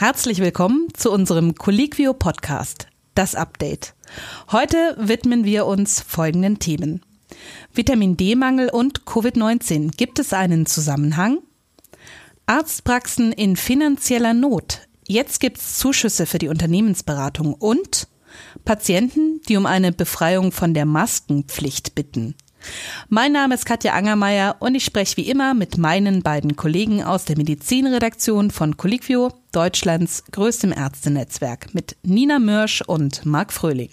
Herzlich willkommen zu unserem Colliquio Podcast, das Update. Heute widmen wir uns folgenden Themen. Vitamin D-Mangel und Covid-19. Gibt es einen Zusammenhang? Arztpraxen in finanzieller Not. Jetzt gibt es Zuschüsse für die Unternehmensberatung und Patienten, die um eine Befreiung von der Maskenpflicht bitten. Mein Name ist Katja Angermeier und ich spreche wie immer mit meinen beiden Kollegen aus der Medizinredaktion von Colliquio, Deutschlands größtem Ärztenetzwerk, mit Nina Mörsch und Marc Fröhling.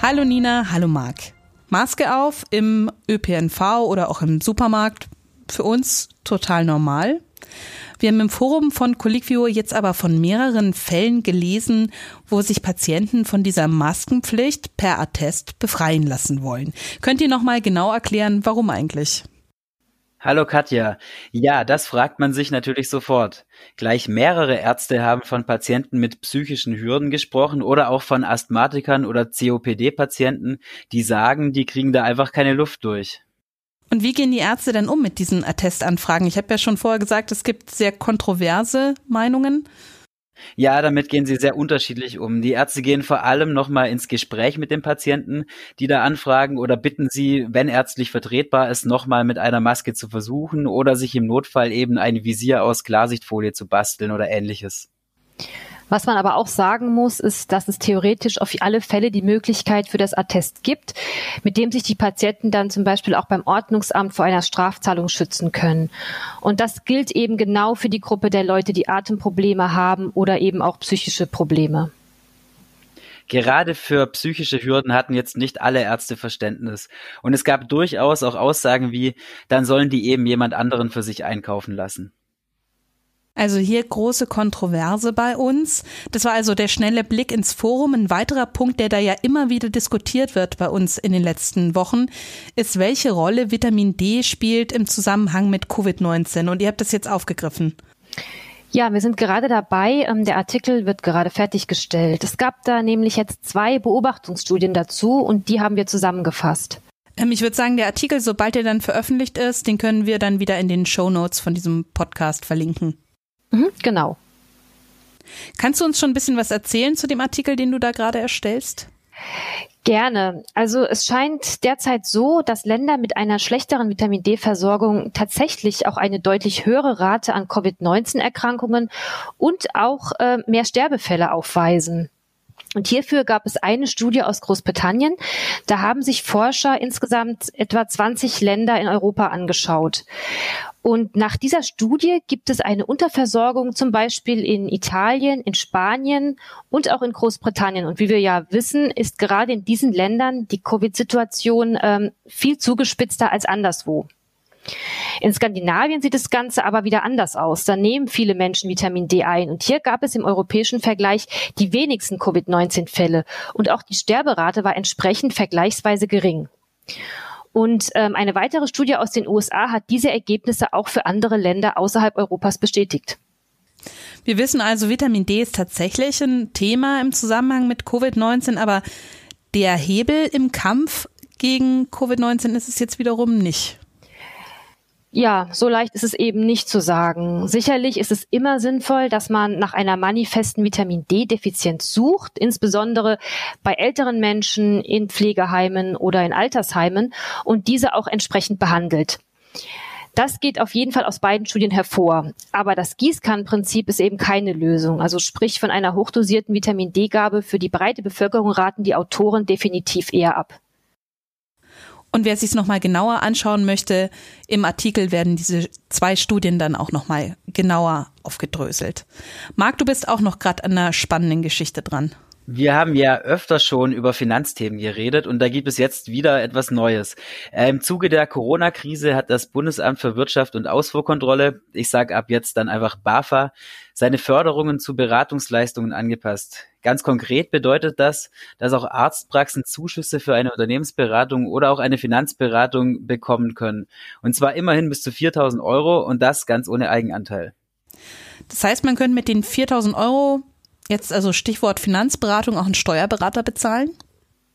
Hallo Nina, hallo Marc. Maske auf im ÖPNV oder auch im Supermarkt, für uns total normal. Wir haben im Forum von Colliquio jetzt aber von mehreren Fällen gelesen, wo sich Patienten von dieser Maskenpflicht per Attest befreien lassen wollen. Könnt ihr noch mal genau erklären, warum eigentlich? Hallo Katja. Ja, das fragt man sich natürlich sofort. Gleich mehrere Ärzte haben von Patienten mit psychischen Hürden gesprochen oder auch von Asthmatikern oder COPD-Patienten, die sagen, die kriegen da einfach keine Luft durch. Und wie gehen die Ärzte denn um mit diesen Attestanfragen? Ich habe ja schon vorher gesagt, es gibt sehr kontroverse Meinungen. Ja, damit gehen sie sehr unterschiedlich um. Die Ärzte gehen vor allem nochmal ins Gespräch mit den Patienten, die da anfragen oder bitten sie, wenn ärztlich vertretbar ist, nochmal mit einer Maske zu versuchen oder sich im Notfall eben ein Visier aus Klarsichtfolie zu basteln oder ähnliches. Was man aber auch sagen muss, ist, dass es theoretisch auf alle Fälle die Möglichkeit für das Attest gibt, mit dem sich die Patienten dann zum Beispiel auch beim Ordnungsamt vor einer Strafzahlung schützen können. Und das gilt eben genau für die Gruppe der Leute, die Atemprobleme haben oder eben auch psychische Probleme. Gerade für psychische Hürden hatten jetzt nicht alle Ärzte Verständnis. Und es gab durchaus auch Aussagen wie, dann sollen die eben jemand anderen für sich einkaufen lassen. Also hier große Kontroverse bei uns. Das war also der schnelle Blick ins Forum. Ein weiterer Punkt, der da ja immer wieder diskutiert wird bei uns in den letzten Wochen, ist, welche Rolle Vitamin D spielt im Zusammenhang mit Covid-19. Und ihr habt das jetzt aufgegriffen. Ja, wir sind gerade dabei. Ähm, der Artikel wird gerade fertiggestellt. Es gab da nämlich jetzt zwei Beobachtungsstudien dazu und die haben wir zusammengefasst. Ähm, ich würde sagen, der Artikel, sobald er dann veröffentlicht ist, den können wir dann wieder in den Show Notes von diesem Podcast verlinken. Mhm, genau. Kannst du uns schon ein bisschen was erzählen zu dem Artikel, den du da gerade erstellst? Gerne. Also es scheint derzeit so, dass Länder mit einer schlechteren Vitamin D-Versorgung tatsächlich auch eine deutlich höhere Rate an Covid-19-Erkrankungen und auch äh, mehr Sterbefälle aufweisen. Und hierfür gab es eine Studie aus Großbritannien. Da haben sich Forscher insgesamt etwa 20 Länder in Europa angeschaut. Und nach dieser Studie gibt es eine Unterversorgung zum Beispiel in Italien, in Spanien und auch in Großbritannien. Und wie wir ja wissen, ist gerade in diesen Ländern die Covid-Situation ähm, viel zugespitzter als anderswo. In Skandinavien sieht das Ganze aber wieder anders aus. Da nehmen viele Menschen Vitamin D ein. Und hier gab es im europäischen Vergleich die wenigsten Covid-19-Fälle. Und auch die Sterberate war entsprechend vergleichsweise gering. Und ähm, eine weitere Studie aus den USA hat diese Ergebnisse auch für andere Länder außerhalb Europas bestätigt. Wir wissen also, Vitamin D ist tatsächlich ein Thema im Zusammenhang mit Covid-19, aber der Hebel im Kampf gegen Covid-19 ist es jetzt wiederum nicht. Ja, so leicht ist es eben nicht zu sagen. Sicherlich ist es immer sinnvoll, dass man nach einer manifesten Vitamin D-Defizienz sucht, insbesondere bei älteren Menschen in Pflegeheimen oder in Altersheimen und diese auch entsprechend behandelt. Das geht auf jeden Fall aus beiden Studien hervor. Aber das Gießkannenprinzip ist eben keine Lösung. Also sprich von einer hochdosierten Vitamin D-Gabe für die breite Bevölkerung raten die Autoren definitiv eher ab. Und wer sich es nochmal genauer anschauen möchte, im Artikel werden diese zwei Studien dann auch nochmal genauer aufgedröselt. Marc, du bist auch noch gerade an einer spannenden Geschichte dran. Wir haben ja öfter schon über Finanzthemen geredet und da gibt es jetzt wieder etwas Neues. Äh, Im Zuge der Corona-Krise hat das Bundesamt für Wirtschaft und Ausfuhrkontrolle, ich sage ab jetzt dann einfach BAFA, seine Förderungen zu Beratungsleistungen angepasst. Ganz konkret bedeutet das, dass auch Arztpraxen Zuschüsse für eine Unternehmensberatung oder auch eine Finanzberatung bekommen können. Und zwar immerhin bis zu 4000 Euro und das ganz ohne Eigenanteil. Das heißt, man könnte mit den 4000 Euro Jetzt also Stichwort Finanzberatung auch einen Steuerberater bezahlen?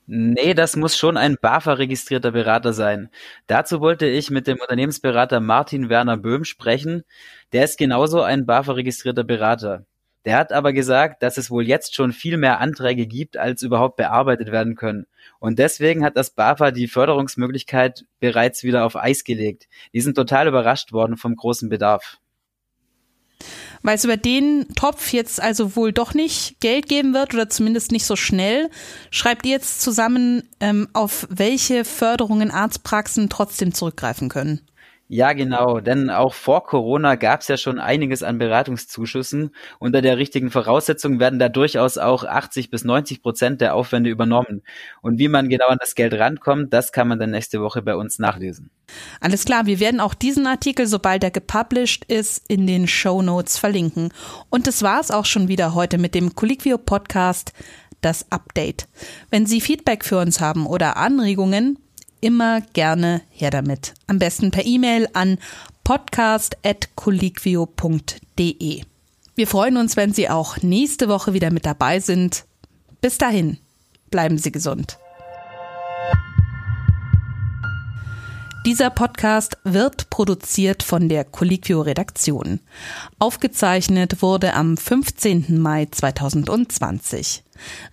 Nee, das muss schon ein BAFA-registrierter Berater sein. Dazu wollte ich mit dem Unternehmensberater Martin Werner Böhm sprechen. Der ist genauso ein BAFA-registrierter Berater. Der hat aber gesagt, dass es wohl jetzt schon viel mehr Anträge gibt, als überhaupt bearbeitet werden können. Und deswegen hat das BAFA die Förderungsmöglichkeit bereits wieder auf Eis gelegt. Die sind total überrascht worden vom großen Bedarf. Weil es über den Topf jetzt also wohl doch nicht Geld geben wird oder zumindest nicht so schnell, schreibt ihr jetzt zusammen, ähm, auf welche Förderungen Arztpraxen trotzdem zurückgreifen können? Ja, genau, denn auch vor Corona gab es ja schon einiges an Beratungszuschüssen. Unter der richtigen Voraussetzung werden da durchaus auch 80 bis 90 Prozent der Aufwände übernommen. Und wie man genau an das Geld rankommt, das kann man dann nächste Woche bei uns nachlesen. Alles klar, wir werden auch diesen Artikel, sobald er gepublished ist, in den Show Notes verlinken. Und das war's auch schon wieder heute mit dem Colliquio Podcast, das Update. Wenn Sie Feedback für uns haben oder Anregungen, immer gerne her damit. Am besten per E-Mail an podcast.colliquio.de. Wir freuen uns, wenn Sie auch nächste Woche wieder mit dabei sind. Bis dahin, bleiben Sie gesund. Dieser Podcast wird produziert von der Colliquio Redaktion. Aufgezeichnet wurde am 15. Mai 2020.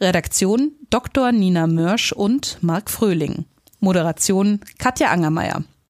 Redaktion Dr. Nina Mörsch und Marc Fröhling. Moderation Katja Angermeier.